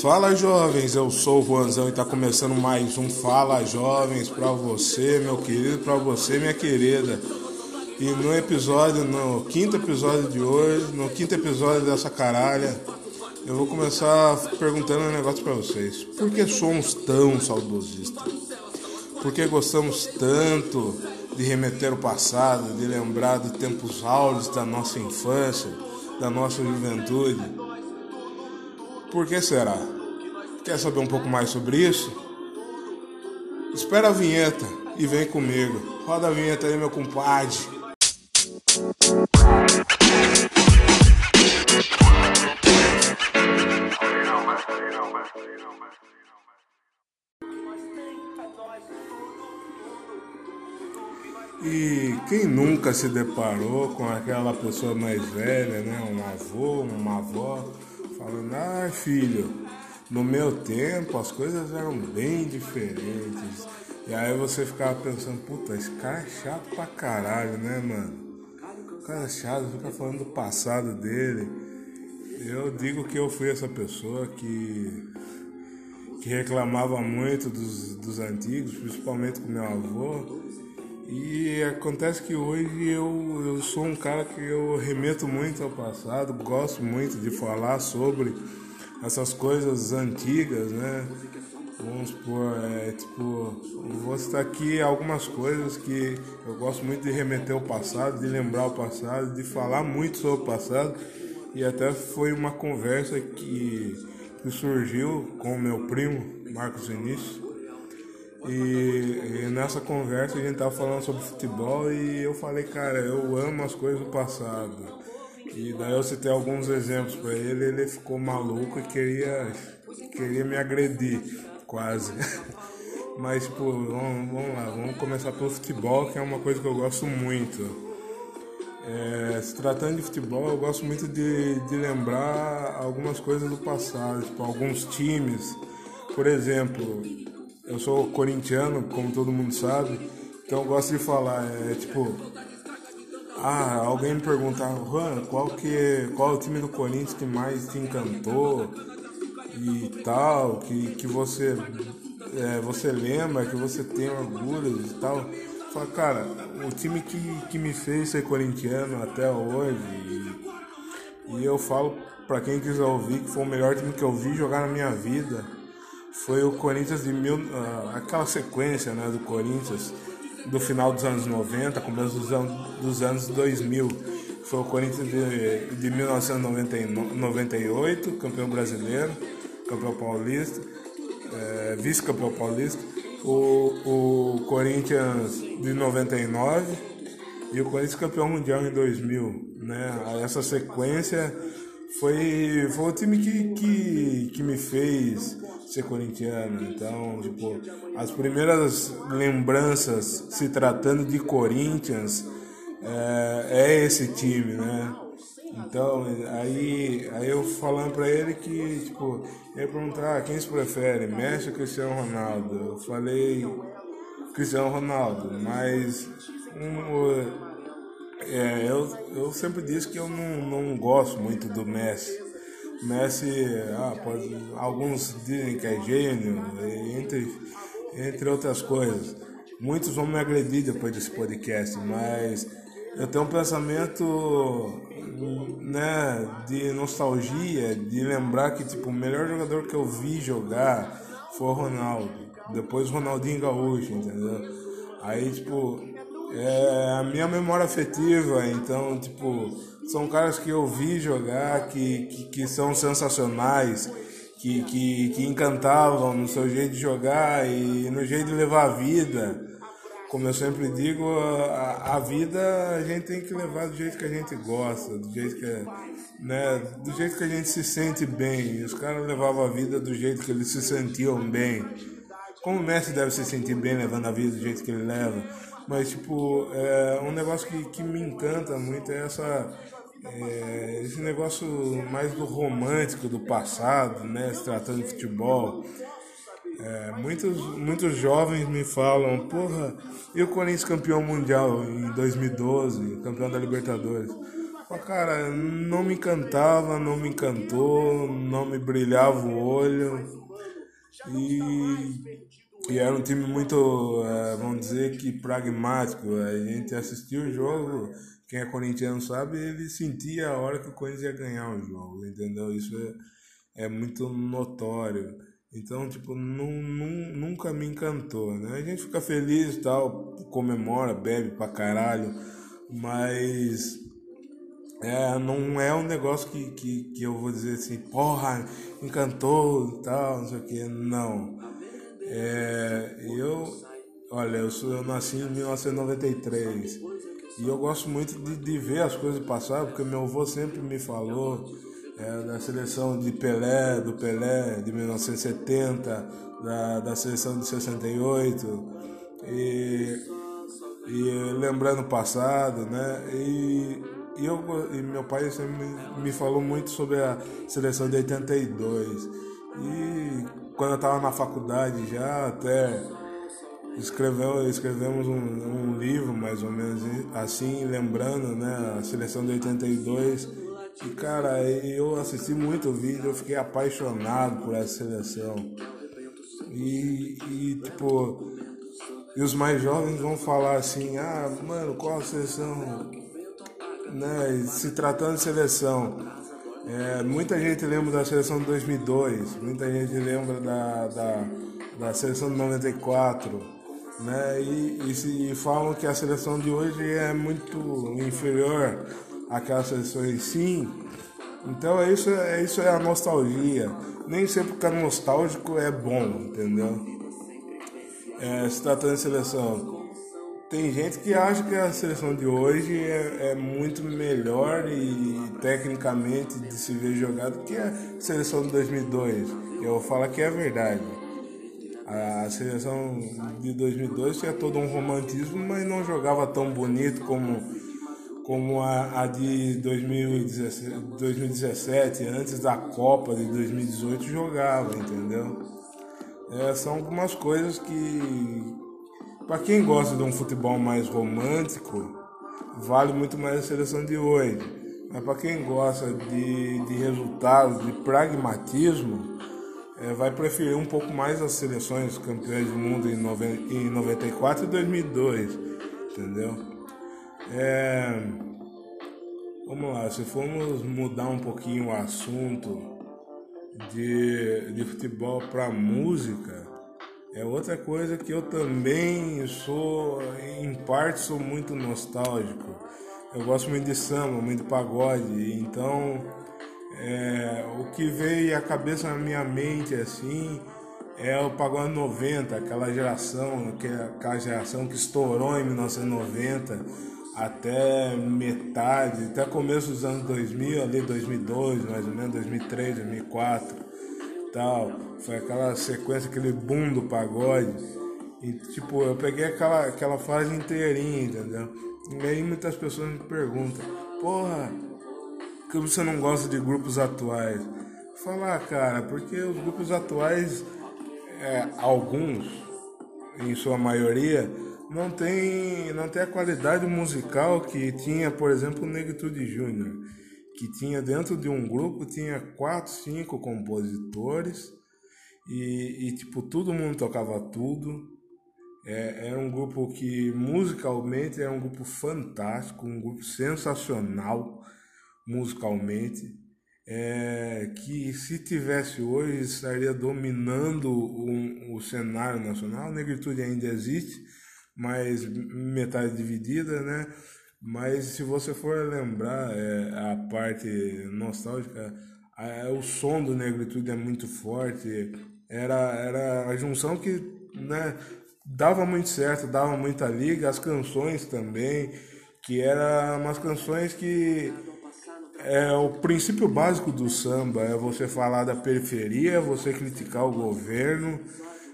Fala jovens, eu sou o Juanzão e está começando mais um Fala Jovens para você, meu querido, para você, minha querida. E no episódio, no quinto episódio de hoje, no quinto episódio dessa caralha, eu vou começar perguntando um negócio para vocês. Por que somos tão saudosistas? Por que gostamos tanto de remeter o passado, de lembrar de tempos áureos da nossa infância, da nossa juventude? Por que será? Quer saber um pouco mais sobre isso? Espera a vinheta e vem comigo. Roda a vinheta aí, meu compadre. E quem nunca se deparou com aquela pessoa mais velha, né? Um avô, uma avó, falando, ah filho, no meu tempo as coisas eram bem diferentes. E aí você ficava pensando, puta, esse cara é chato pra caralho, né, mano? O cara é chato, fica falando do passado dele. Eu digo que eu fui essa pessoa que, que reclamava muito dos, dos antigos, principalmente com meu avô. E acontece que hoje eu, eu sou um cara que eu remeto muito ao passado, gosto muito de falar sobre essas coisas antigas, né? Vamos supor, é, tipo, vou citar aqui algumas coisas que eu gosto muito de remeter ao passado, de lembrar o passado, de falar muito sobre o passado. E até foi uma conversa que, que surgiu com meu primo, Marcos Vinícius e, e, nessa conversa a gente tava falando sobre futebol e eu falei, cara, eu amo as coisas do passado. E daí eu citei alguns exemplos para ele, ele ficou maluco e queria, queria me agredir, quase. Mas, pô, vamos, vamos lá, vamos começar pelo futebol, que é uma coisa que eu gosto muito. É, se tratando de futebol, eu gosto muito de, de lembrar algumas coisas do passado, tipo, alguns times. Por exemplo, eu sou corintiano, como todo mundo sabe, então eu gosto de falar, é tipo, ah, alguém me perguntar, Juan, qual que qual é o time do Corinthians que mais te encantou e tal, que, que você é, você lembra, que você tem orgulho e tal. Fala, cara, o time que, que me fez ser corintiano até hoje, e, e eu falo para quem quiser ouvir que foi o melhor time que eu vi jogar na minha vida foi o Corinthians de mil, uh, aquela sequência né, do Corinthians do final dos anos 90, começo dos anos, dos anos 2000. Foi o Corinthians de, de 1998, campeão brasileiro, campeão paulista, é, vice-campeão paulista. O, o Corinthians de 99 e o Corinthians campeão mundial em 2000. Né? Essa sequência foi, foi o time que, que, que me fez ser corintiano. Então, tipo, as primeiras lembranças se tratando de Corinthians é, é esse time, né? Então, aí, aí eu falando pra ele que, tipo, ele perguntar ah, quem se prefere, Messi ou Cristiano Ronaldo? Eu falei Cristiano Ronaldo, mas um, é, eu, eu sempre disse que eu não, não gosto muito do Messi. Messi, ah, pode, alguns dizem que é gênio, entre, entre outras coisas. Muitos vão me agredir depois desse podcast, mas eu tenho um pensamento né, de nostalgia, de lembrar que tipo, o melhor jogador que eu vi jogar foi o Ronaldo. Depois o Ronaldinho Gaúcho, entendeu? Aí, tipo, é a minha memória afetiva, então, tipo, são caras que eu vi jogar, que, que, que são sensacionais, que, que, que encantavam no seu jeito de jogar e no jeito de levar a vida. Como eu sempre digo, a, a vida a gente tem que levar do jeito que a gente gosta, do jeito que, né, do jeito que a gente se sente bem. E os caras levavam a vida do jeito que eles se sentiam bem. Como o Messi deve se sentir bem levando a vida do jeito que ele leva. Mas, tipo, é, um negócio que, que me encanta muito é essa é, esse negócio mais do romântico do passado, né, se tratando de futebol. É, muitos, muitos jovens me falam, porra, e o Corinthians campeão mundial em 2012, campeão da Libertadores? Mas, cara, não me encantava, não me encantou, não me brilhava o olho. E, e era um time muito, é, vamos dizer que pragmático. A gente assistia o jogo, quem é corintiano sabe, ele sentia a hora que o Corinthians ia ganhar o jogo, entendeu? Isso é, é muito notório. Então, tipo, não, nunca me encantou, né? A gente fica feliz e tal, comemora, bebe pra caralho, mas é, não é um negócio que, que, que eu vou dizer assim, porra, encantou e tal, não sei o que, não. É, eu, olha, eu, sou, eu nasci em 1993 e eu gosto muito de, de ver as coisas passar, porque meu avô sempre me falou é, da seleção de Pelé, do Pelé de 1970, da, da seleção de 68, e, e lembrando o passado, né? E, e, eu, e meu pai sempre me, me falou muito sobre a seleção de 82. E quando eu estava na faculdade já, até escreveu, escrevemos um, um, livro mais ou menos assim, lembrando né, a seleção de 82 e cara, eu assisti muito o vídeo, eu fiquei apaixonado por essa seleção. E, e tipo, e os mais jovens vão falar assim, ah, mano, qual a seleção? Né, se tratando de seleção, é, muita gente lembra da seleção de 2002, muita gente lembra da, da, da seleção de 94, né, e, e, e falam que a seleção de hoje é muito inferior aquelas sessões sim. Então é isso, é isso é a nostalgia. Nem sempre ficar nostálgico é bom, entendeu? É, se tratando de seleção. Tem gente que acha que a seleção de hoje é, é muito melhor e tecnicamente de se ver jogado que a seleção de 2002. Eu falar que é verdade. A seleção de 2002 tinha todo um romantismo, mas não jogava tão bonito como como a, a de 2017, 2017, antes da Copa de 2018, jogava, entendeu? É, são algumas coisas que, para quem gosta de um futebol mais romântico, vale muito mais a seleção de hoje. Mas para quem gosta de, de resultados, de pragmatismo, é, vai preferir um pouco mais as seleções campeãs do mundo em, em 94 e 2002, entendeu? É, vamos lá, se formos mudar um pouquinho o assunto de, de futebol para música, é outra coisa que eu também sou, em parte, sou muito nostálgico. Eu gosto muito de samba, muito de pagode, então é, o que veio à cabeça na minha mente assim é o pagode 90, aquela geração, aquela geração que estourou em 1990 até metade, até começo dos anos 2000, ali 2002, mais ou menos, 2003, 2004, tal. Foi aquela sequência, aquele boom do pagode. E tipo, eu peguei aquela, aquela fase inteirinha, entendeu? E aí muitas pessoas me perguntam, porra, que você não gosta de grupos atuais? Falar, cara, porque os grupos atuais, é, alguns, em sua maioria, não tem, não tem a qualidade musical que tinha, por exemplo, o Negritude Júnior, que tinha dentro de um grupo, tinha quatro, cinco compositores e, e tipo, todo mundo tocava tudo. É, era um grupo que musicalmente era um grupo fantástico, um grupo sensacional musicalmente. É, que se tivesse hoje estaria dominando o, o cenário nacional. A negritude ainda existe, mas metade dividida, né? Mas se você for lembrar é, a parte nostálgica, o som do Negritude é muito forte. Era, era a junção que né, dava muito certo, dava muita liga. As canções também, que eram umas canções que é o princípio básico do samba é você falar da periferia, é você criticar o governo,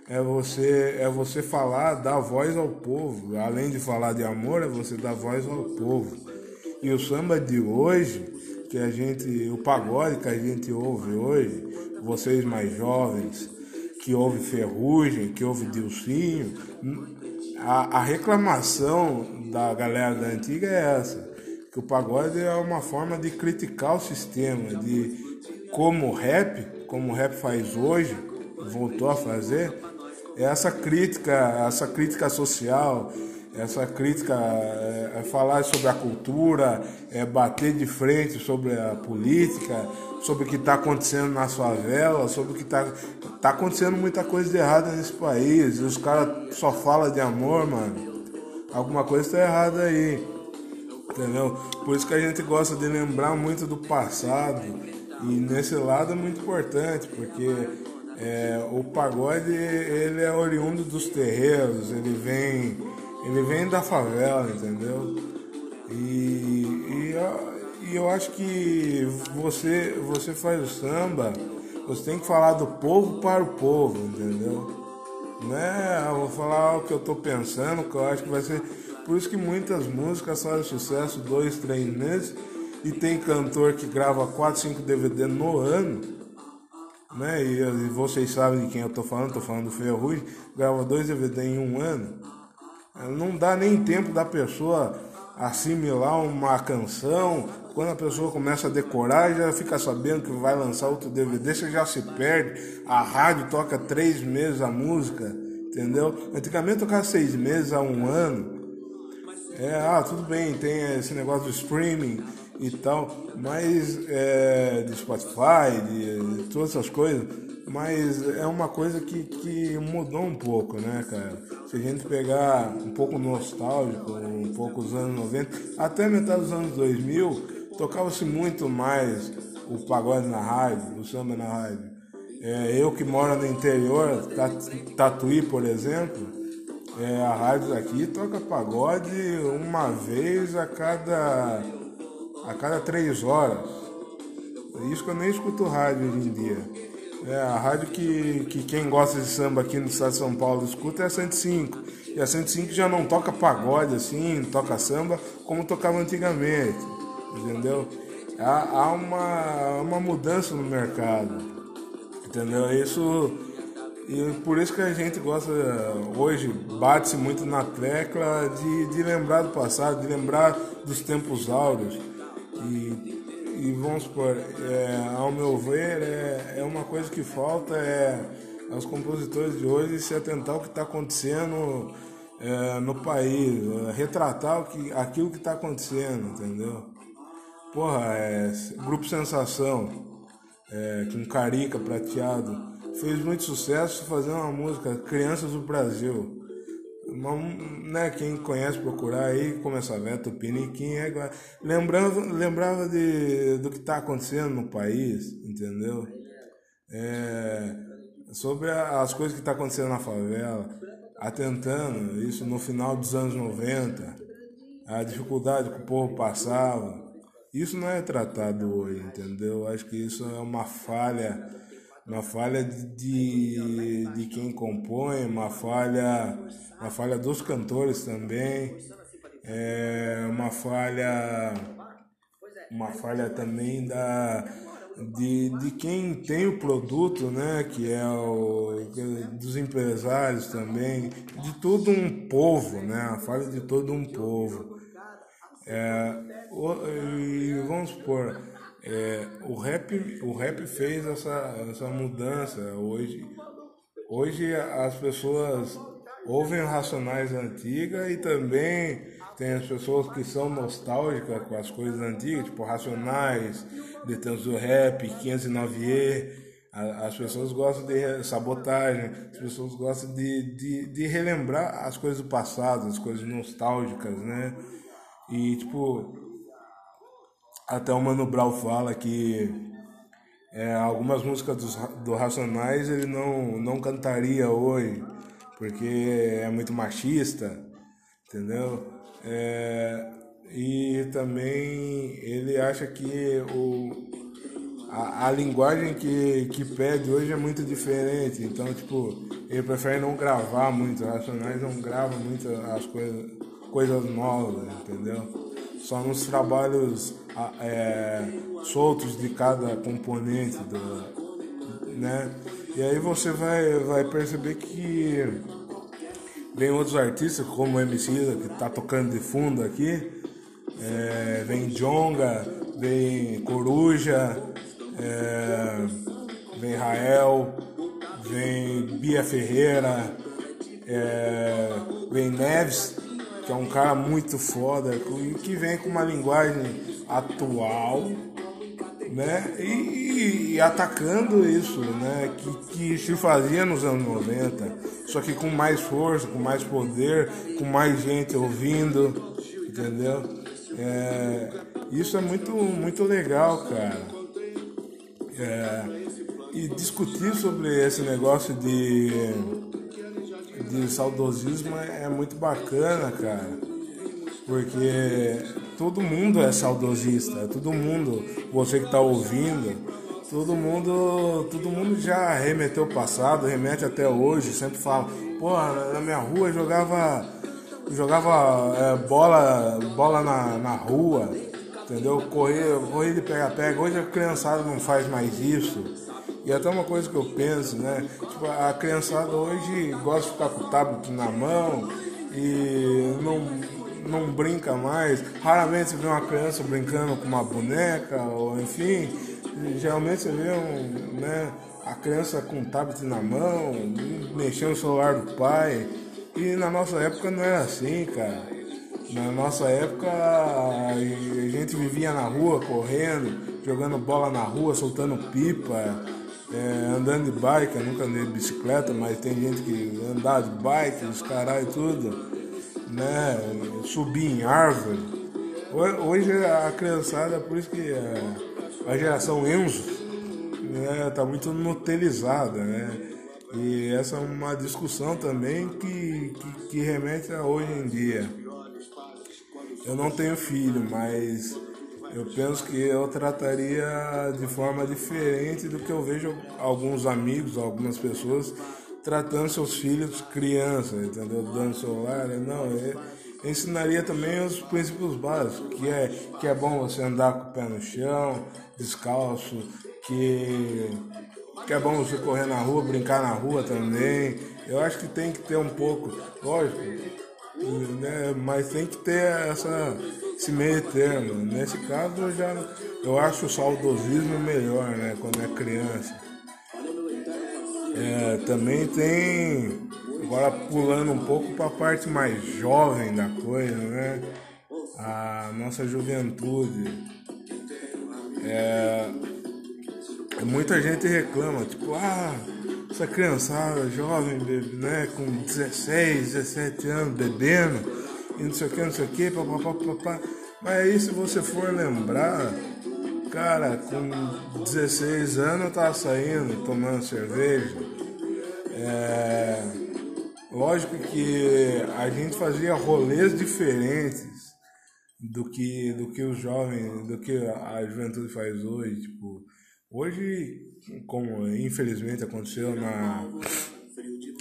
é você é você falar, dar voz ao povo. Além de falar de amor, é você dar voz ao povo. E o samba de hoje, que a gente, o pagode que a gente ouve hoje, vocês mais jovens, que ouve Ferrugem, que ouve Dilcinho, a, a reclamação da galera da antiga é essa. Que o pagode é uma forma de criticar o sistema, de como o rap, como o rap faz hoje, voltou a fazer, é essa crítica, essa crítica social, essa crítica é, é, falar sobre a cultura, é bater de frente sobre a política, sobre o que está acontecendo nas favelas, sobre o que está tá acontecendo muita coisa de errada nesse país. E os caras só falam de amor, mano. Alguma coisa está errada aí. Entendeu? Por isso que a gente gosta de lembrar muito do passado. E nesse lado é muito importante, porque é, o pagode ele é oriundo dos terreiros, ele vem ele vem da favela, entendeu? E, e, e eu acho que você, você faz o samba, você tem que falar do povo para o povo, entendeu? Não é, eu vou falar o que eu tô pensando, que eu acho que vai ser. Por isso que muitas músicas fazem sucesso dois, três meses e tem cantor que grava 4, 5 DVD no ano, né? E, e, vocês sabem de quem eu tô falando, tô falando do Ferrugem, grava dois DVD em um ano. Não dá nem tempo da pessoa assimilar uma canção. Quando a pessoa começa a decorar, já fica sabendo que vai lançar outro DVD, você já se perde. A rádio toca três meses a música, entendeu? Antigamente tocava seis meses a um ano. É, ah, tudo bem, tem esse negócio do streaming e tal, mas é, de Spotify, de, de todas essas coisas mas é uma coisa que, que mudou um pouco, né, cara? Se a gente pegar um pouco nostálgico, um pouco os anos 90, até metade dos anos 2000, tocava-se muito mais o pagode na rádio, o samba na rádio. É, eu que moro no interior, Tatuí, por exemplo, é, a rádio aqui toca pagode uma vez a cada, a cada três horas. Isso que eu nem escuto rádio hoje em dia. É, a rádio que, que quem gosta de samba aqui no estado de São Paulo escuta é a 105. E a 105 já não toca pagode assim, toca samba como tocava antigamente. Entendeu? Há, há uma, uma mudança no mercado. Entendeu? Isso. E por isso que a gente gosta, hoje, bate-se muito na tecla de, de lembrar do passado, de lembrar dos tempos áureos. E e vamos supor, é, ao meu ver, é, é uma coisa que falta é aos compositores de hoje se atentar ao que está acontecendo é, no país, é, retratar o que, aquilo que está acontecendo, entendeu? Porra, é, Grupo Sensação, é, com Carica Prateado, fez muito sucesso fazendo uma música Crianças do Brasil né, quem conhece procurar aí, começa a ver Tupiniquim, é, lembrava, lembrava de, do que está acontecendo no país, entendeu? É, sobre as coisas que está acontecendo na favela, atentando isso no final dos anos 90, a dificuldade que o povo passava. Isso não é tratado hoje, entendeu? Acho que isso é uma falha uma falha de, de quem compõe, uma falha, uma falha dos cantores também, é uma falha, uma falha também da, de, de quem tem o produto, né, que é o dos empresários também, de todo um povo, né, a falha de todo um povo. É, e vamos supor, é, o, rap, o rap fez essa, essa mudança. Hoje, hoje as pessoas ouvem Racionais antigas e também tem as pessoas que são nostálgicas com as coisas antigas, tipo Racionais, Detantos do Rap, 509E. As pessoas gostam de sabotagem, as pessoas gostam de, de, de relembrar as coisas do passado, as coisas nostálgicas, né? E, tipo, até o Mano Brown fala que é, algumas músicas do, do Racionais ele não, não cantaria hoje, porque é muito machista, entendeu? É, e também ele acha que o, a, a linguagem que, que pede hoje é muito diferente, então, tipo, ele prefere não gravar muito, Racionais não grava muito as coisas, coisas novas, entendeu? só nos trabalhos é, soltos de cada componente do, né? E aí você vai, vai perceber que vem outros artistas como o MC que está tocando de fundo aqui, é, vem Jonga, vem Coruja, é, vem Rael, vem Bia Ferreira, é, vem Neves, que é um cara muito foda, que vem com uma linguagem atual, né? E, e, atacando isso, né? Que, que se fazia nos anos 90, só que com mais força, com mais poder, com mais gente ouvindo, entendeu? É, isso é muito, muito legal, cara. É, e discutir sobre esse negócio de, de saudosismo é muito bacana, cara. Porque todo mundo é saudosista, todo mundo, você que está ouvindo, todo mundo, todo mundo já remeteu o passado, remete até hoje, sempre fala, pô, na minha rua jogava jogava é, bola, bola na, na rua, entendeu? Correr, correr de pega-pega. Hoje a criançada não faz mais isso. E até uma coisa que eu penso, né? Tipo, a criançada hoje gosta de ficar com o tablet na mão e não, não brinca mais. Raramente você vê uma criança brincando com uma boneca, ou enfim. Geralmente você vê um, né, a criança com o tablet na mão, mexendo no celular do pai. E na nossa época não era assim, cara. Na nossa época a gente vivia na rua, correndo, jogando bola na rua, soltando pipa, é, andando de bike, eu nunca andei de bicicleta, mas tem gente que andava de bike, os caralho tudo, né? Subir em árvore. Hoje a criançada, por isso que a, a geração Enzo né, tá muito nutelizada, né? E essa é uma discussão também que, que, que, remete a hoje em dia. Eu não tenho filho, mas eu penso que eu trataria de forma diferente do que eu vejo alguns amigos, algumas pessoas tratando seus filhos crianças, entendeu? Dando celular. Não, eu ensinaria também os princípios básicos, que é, que é bom você andar com o pé no chão, descalço, que que é bom você correr na rua, brincar na rua também. Eu acho que tem que ter um pouco, lógico, né, mas tem que ter essa, esse meio termo. Nesse caso eu já eu acho o saudosismo melhor, né? Quando é criança. É, também tem, agora pulando um pouco para a parte mais jovem da coisa, né? A nossa juventude. É, muita gente reclama, tipo, ah, essa criançada jovem, né, com 16, 17 anos, bebendo, e não sei o que, não sei o que, papapá, papapá. Mas aí se você for lembrar, cara, com 16 anos eu tava saindo, tomando cerveja. É, lógico que a gente fazia rolês diferentes do que, do que os jovens, do que a juventude faz hoje, tipo Hoje, como infelizmente aconteceu na,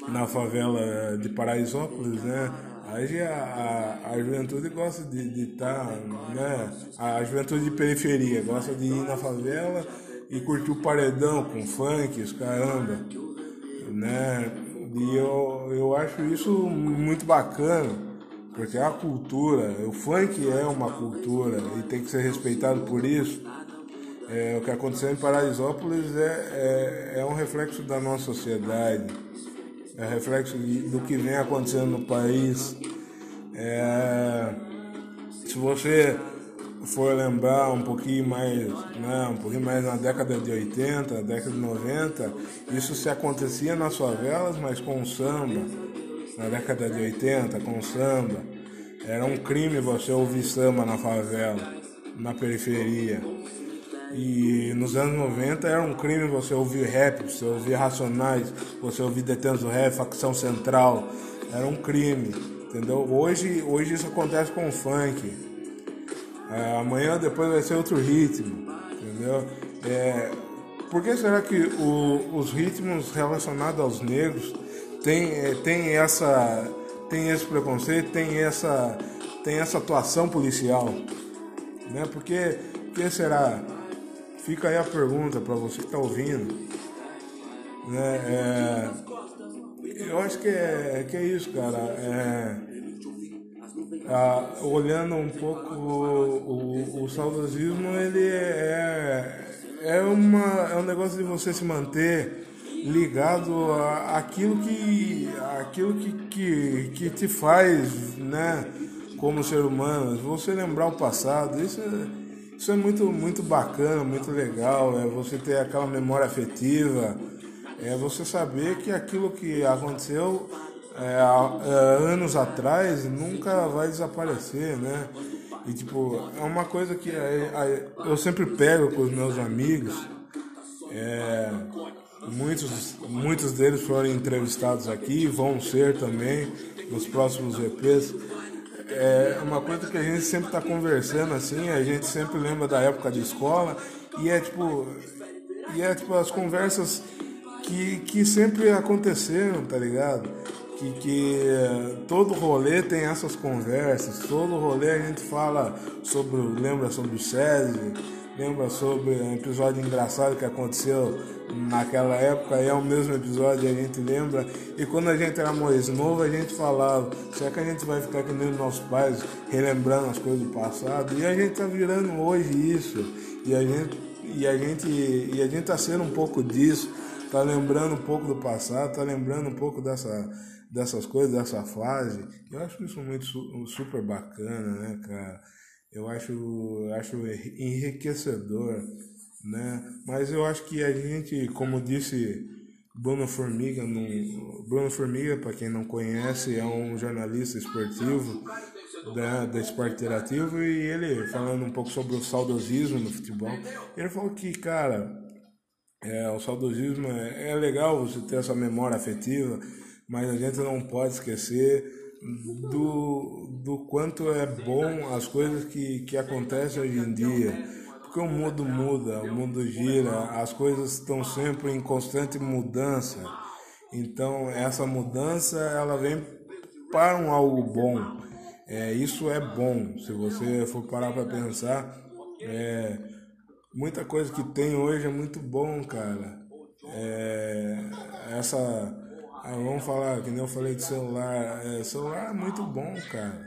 na favela de Paraisópolis, né? Hoje a, a, a juventude gosta de estar, tá, né? A juventude de periferia gosta de ir na favela e curtir o paredão com funk, os caramba, né? E eu, eu acho isso muito bacana, porque é a cultura, o funk é uma cultura e tem que ser respeitado por isso. É, o que aconteceu em Paraisópolis é, é, é, um reflexo da nossa sociedade, é reflexo do que vem acontecendo no país. É, se você for lembrar um pouquinho mais, né, um pouquinho mais na década de 80, década de 90, isso se acontecia nas favelas, mas com samba. Na década de 80, com samba. Era um crime você ouvir samba na favela, na periferia. E nos anos 90 era um crime você ouvir rap, você ouvir Racionais, você ouvir Detenos do Rap, Facção Central. Era um crime, entendeu? Hoje, hoje isso acontece com o funk. É, amanhã depois vai ser outro ritmo, entendeu? É, por que será que o, os ritmos relacionados aos negros têm é, tem essa tem esse preconceito, tem essa tem essa atuação policial, né? Porque que será Fica aí a pergunta para você que está ouvindo. Né? É, eu acho que é, que é isso, cara. É, ah, olhando um pouco o, o, o, saudosismo, ele é, é, uma, é um negócio de você se manter ligado àquilo que, àquilo que, que, que te faz, né, como ser humano, você lembrar o passado, isso é, isso é muito, muito bacana, muito legal, é você ter aquela memória afetiva, é você saber que aquilo que aconteceu é, é, anos atrás nunca vai desaparecer, né? E tipo, é uma coisa que é, é, eu sempre pego com os meus amigos. É, muitos, muitos deles foram entrevistados aqui, vão ser também nos próximos EPs. É uma coisa que a gente sempre está conversando assim, a gente sempre lembra da época de escola e é tipo, e é tipo as conversas que, que sempre aconteceram, tá ligado? que, que todo rolê tem essas conversas, todo rolê a gente fala sobre, lembra sobre o César, lembra sobre um episódio engraçado que aconteceu naquela época, é o mesmo episódio, a gente lembra. E quando a gente era mais novo, a gente falava, será que a gente vai ficar que os nossos pais, relembrando as coisas do passado? E a gente tá virando hoje isso, e a gente, e a gente, e a gente tá sendo um pouco disso, tá lembrando um pouco do passado, tá lembrando um pouco dessa dessas coisas, dessa fase. Eu acho isso muito super bacana, né, cara? Eu acho, acho enriquecedor, né? Mas eu acho que a gente, como disse Bruno Formiga, no, Bruno Formiga, para quem não conhece, é um jornalista esportivo da, da Esporte Interativo e ele falando um pouco sobre o saudosismo no futebol, ele falou que, cara, é, o saudosismo é, é legal você ter essa memória afetiva, mas a gente não pode esquecer do, do quanto é bom as coisas que, que acontecem hoje em dia. Porque o mundo muda, o mundo gira, as coisas estão sempre em constante mudança. Então essa mudança ela vem para um algo bom. É, isso é bom. Se você for parar para pensar, é, muita coisa que tem hoje é muito bom, cara. É, essa ah, vamos falar, que nem eu falei de celular. É, celular é muito bom, cara.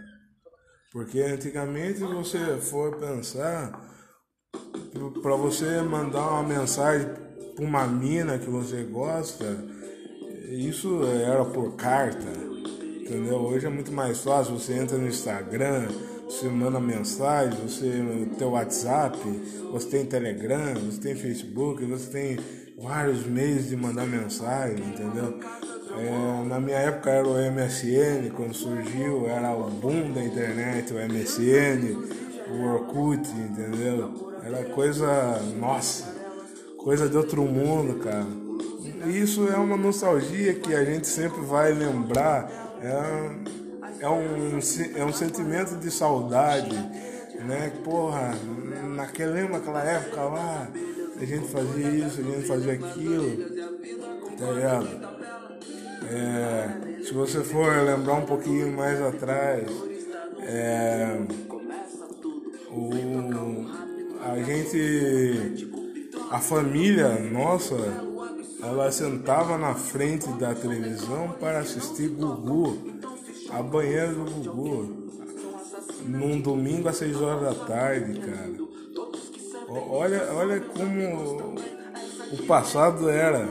Porque antigamente você for pensar, para você mandar uma mensagem para uma mina que você gosta, isso era por carta. Entendeu? Hoje é muito mais fácil, você entra no Instagram, você manda mensagem, você tem WhatsApp, você tem Telegram, você tem Facebook, você tem vários meios de mandar mensagem, entendeu? É, na minha época era o MSN, quando surgiu, era o boom da internet, o MSN, o Orkut, entendeu? Era coisa, nossa, coisa de outro mundo, cara. Isso é uma nostalgia que a gente sempre vai lembrar, é, é, um, é um sentimento de saudade, né? Porra, naquele, lembra aquela época lá, a gente fazia isso, a gente fazia aquilo, tá ligado? É, se você for lembrar um pouquinho mais atrás, é, o, a gente, a família nossa, ela sentava na frente da televisão para assistir Gugu, a banheira do Gugu, num domingo às 6 horas da tarde, cara. Olha, olha como o passado era.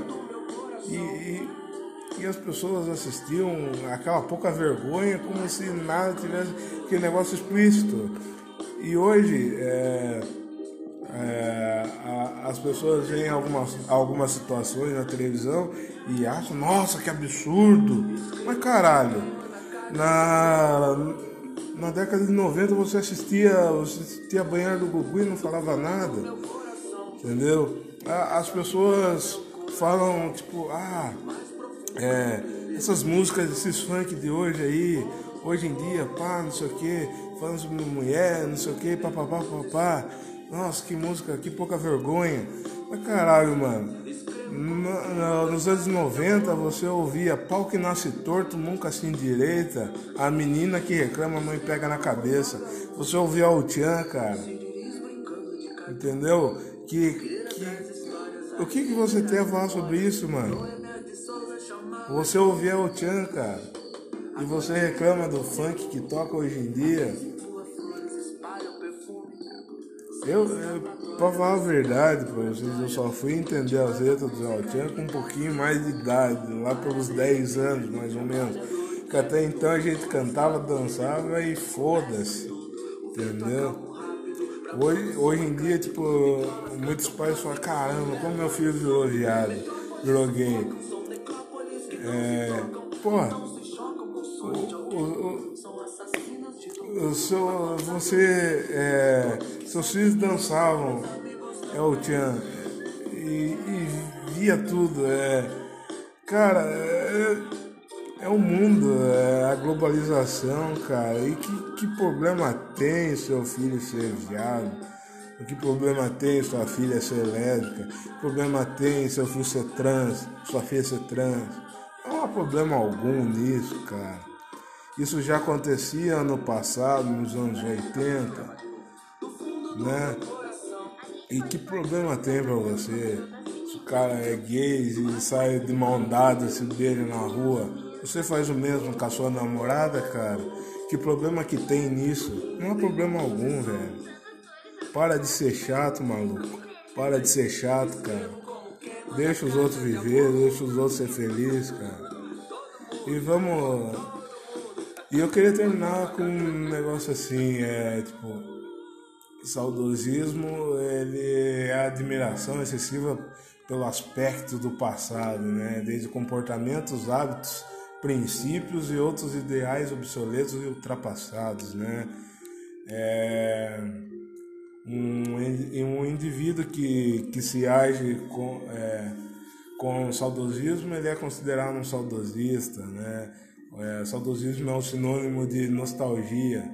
E, e e as pessoas assistiam aquela pouca vergonha como se nada tivesse aquele negócio explícito. E hoje é, é, a, as pessoas veem algumas, algumas situações na televisão e acham, nossa, que absurdo! Mas caralho, na, na década de 90 você assistia, você assistia a banheira do Gugu e não falava nada. Entendeu? As pessoas falam tipo, ah, é, essas músicas, esses funk de hoje aí, hoje em dia, pá, não sei o que, falando sobre mulher, não sei o que, papapá, papá. Nossa, que música, que pouca vergonha. Mas caralho, mano. No, nos anos 90 você ouvia pau que nasce torto, nunca se endireita, a menina que reclama, a mãe pega na cabeça. Você ouvia o Tchan, cara. Entendeu? Que, que, o que, que você tem a falar sobre isso, mano? Você ouvia o Tchan, cara. E você reclama do funk que toca hoje em dia. Eu, eu pra falar a verdade pra vocês, eu só fui entender as letras do Altian com um pouquinho mais de idade, lá pelos 10 anos mais ou menos. Que até então a gente cantava, dançava e foda-se, entendeu? Hoje, hoje em dia, tipo, muitos pais falam, caramba, como meu filho virou viado, virou gay. É, porra, o, o, o, seu, você, é, seus filhos dançavam, é o Tchan, e, e via tudo, é, cara, é, é o mundo, é a globalização, cara. E que, que problema tem seu filho ser viado? O que problema tem sua filha ser lésbica? Que problema tem seu filho ser trans, sua filha ser trans? Não há problema algum nisso, cara. Isso já acontecia no passado, nos anos 80, né? E que problema tem pra você? Se o cara é gay e sai de mão dada, se beija na rua, você faz o mesmo com a sua namorada, cara? Que problema que tem nisso? Não há problema algum, velho. Para de ser chato, maluco. Para de ser chato, cara. Deixa os outros viver, deixa os outros ser felizes, cara. E vamos. E eu queria terminar com um negócio assim, é tipo. Saudosismo, ele é admiração excessiva pelo aspecto do passado, né? Desde comportamentos, hábitos princípios e outros ideais obsoletos e ultrapassados, né? É, um, um indivíduo que, que se age com, é, com saudosismo, ele é considerado um saudosista, né? É, saudosismo é um sinônimo de nostalgia,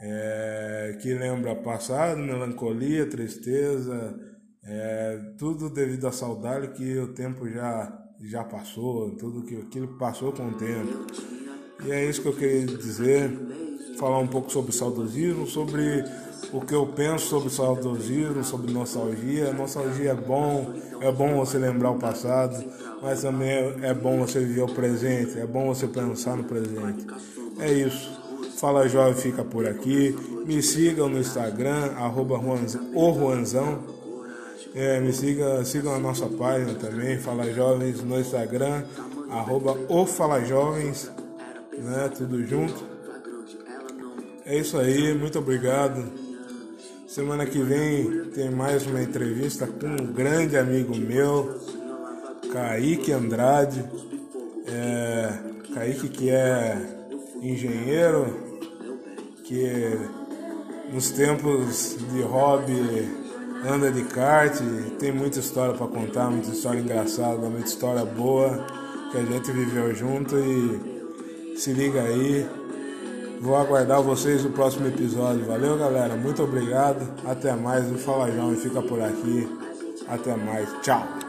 é, que lembra passado, melancolia, tristeza, é, tudo devido à saudade que o tempo já já passou, tudo que aquilo passou com o tempo. E é isso que eu queria dizer, falar um pouco sobre saudosismo, sobre o que eu penso sobre saudosismo, sobre nostalgia. Nostalgia é bom, é bom você lembrar o passado, mas também é bom você viver o presente, é bom você pensar no presente. É isso. Fala Jovem fica por aqui. Me sigam no Instagram, arroba Juanzão. É, me siga, sigam a nossa página também, Fala Jovens no Instagram, arroba o Fala Jovens, né? Tudo junto. É isso aí, muito obrigado. Semana que vem tem mais uma entrevista com um grande amigo meu, Kaique Andrade. É, Kaique que é engenheiro, que nos tempos de hobby anda de kart, tem muita história para contar, muita história engraçada, muita história boa que a gente viveu junto e se liga aí. Vou aguardar vocês no próximo episódio. Valeu, galera. Muito obrigado. Até mais. O Fala João fica por aqui. Até mais. Tchau.